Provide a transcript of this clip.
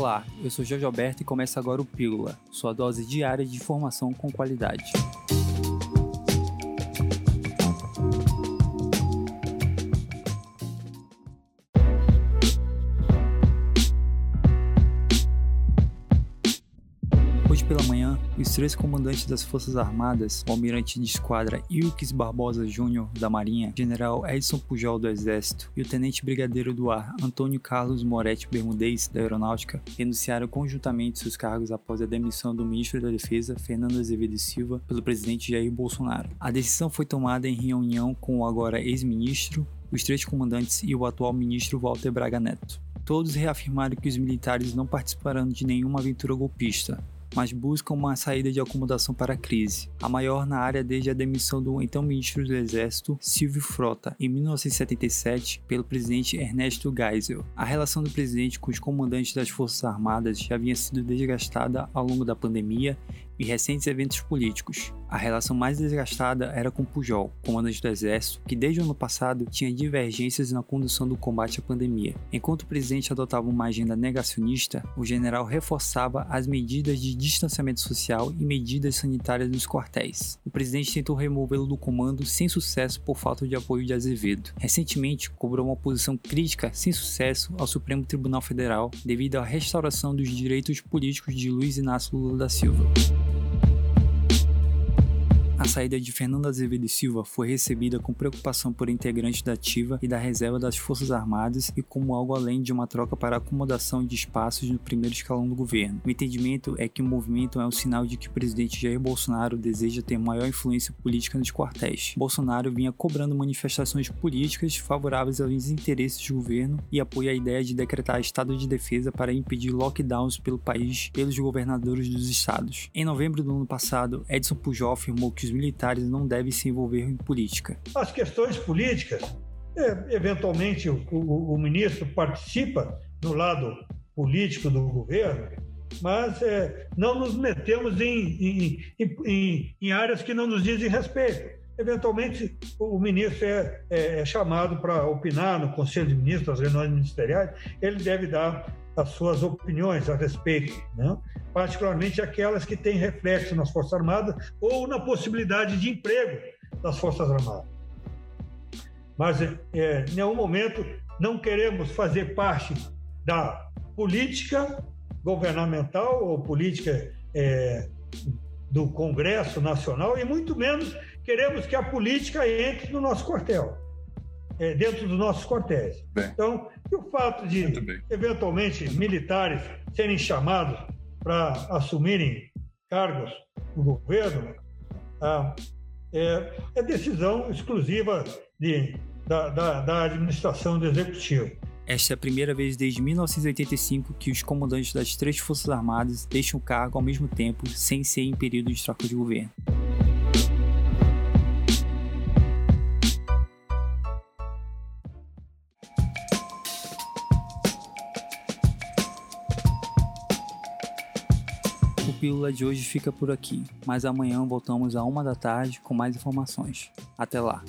Olá, eu sou Jorge Alberto e começa agora o Pílula, sua dose diária de informação com qualidade. Hoje pela manhã, os três comandantes das Forças Armadas, o almirante de esquadra Ilques Barbosa Júnior da Marinha, general Edson Pujol do Exército e o tenente brigadeiro do ar Antônio Carlos Moretti Bermudez da Aeronáutica, renunciaram conjuntamente seus cargos após a demissão do ministro da Defesa, Fernando Azevedo Silva, pelo presidente Jair Bolsonaro. A decisão foi tomada em reunião com o agora ex-ministro, os três comandantes e o atual ministro Walter Braga Neto. Todos reafirmaram que os militares não participarão de nenhuma aventura golpista, mas buscam uma saída de acomodação para a crise, a maior na área desde a demissão do então ministro do Exército, Silvio Frota, em 1977, pelo presidente Ernesto Geisel. A relação do presidente com os comandantes das Forças Armadas já havia sido desgastada ao longo da pandemia e recentes eventos políticos. A relação mais desgastada era com Pujol, comandante do Exército, que desde o ano passado tinha divergências na condução do combate à pandemia. Enquanto o presidente adotava uma agenda negacionista, o general reforçava as medidas de distanciamento social e medidas sanitárias nos quartéis. O presidente tentou removê-lo do comando sem sucesso por falta de apoio de Azevedo. Recentemente, cobrou uma posição crítica sem sucesso ao Supremo Tribunal Federal devido à restauração dos direitos políticos de Luiz Inácio Lula da Silva. A saída de Fernando Azevedo Silva foi recebida com preocupação por integrantes da ativa e da reserva das Forças Armadas e como algo além de uma troca para acomodação de espaços no primeiro escalão do governo. O entendimento é que o movimento é um sinal de que o presidente Jair Bolsonaro deseja ter maior influência política nos quartéis. Bolsonaro vinha cobrando manifestações políticas favoráveis aos interesses do governo e apoia a ideia de decretar estado de defesa para impedir lockdowns pelo país pelos governadores dos estados. Em novembro do ano passado, Edson Pujol afirmou que os militares não devem se envolver em política. As questões políticas, é, eventualmente o, o, o, ministro participa do lado político do governo, mas é, não nos metemos em, em, em, em, áreas que não nos dizem respeito. Eventualmente, o ministro é, é, é chamado para opinar no Conselho de Ministros, nas reuniões ministeriais, ele deve dar as suas opiniões a respeito, né? Particularmente aquelas que têm reflexo nas Forças Armadas ou na possibilidade de emprego das Forças Armadas. Mas, é, em nenhum momento, não queremos fazer parte da política governamental ou política é, do Congresso Nacional e muito menos queremos que a política entre no nosso quartel é, dentro dos nossos quartéis. Bem. Então, o fato de, eventualmente, militares serem chamados para assumirem cargos no governo ah, é, é, decisão exclusiva de, da, da, da administração do executivo. Esta é a primeira vez desde 1985 que os comandantes das três Forças Armadas deixam o cargo ao mesmo tempo, sem ser em período de troca de governo. Pílula de hoje fica por aqui, mas amanhã voltamos a uma da tarde com mais informações. Até lá!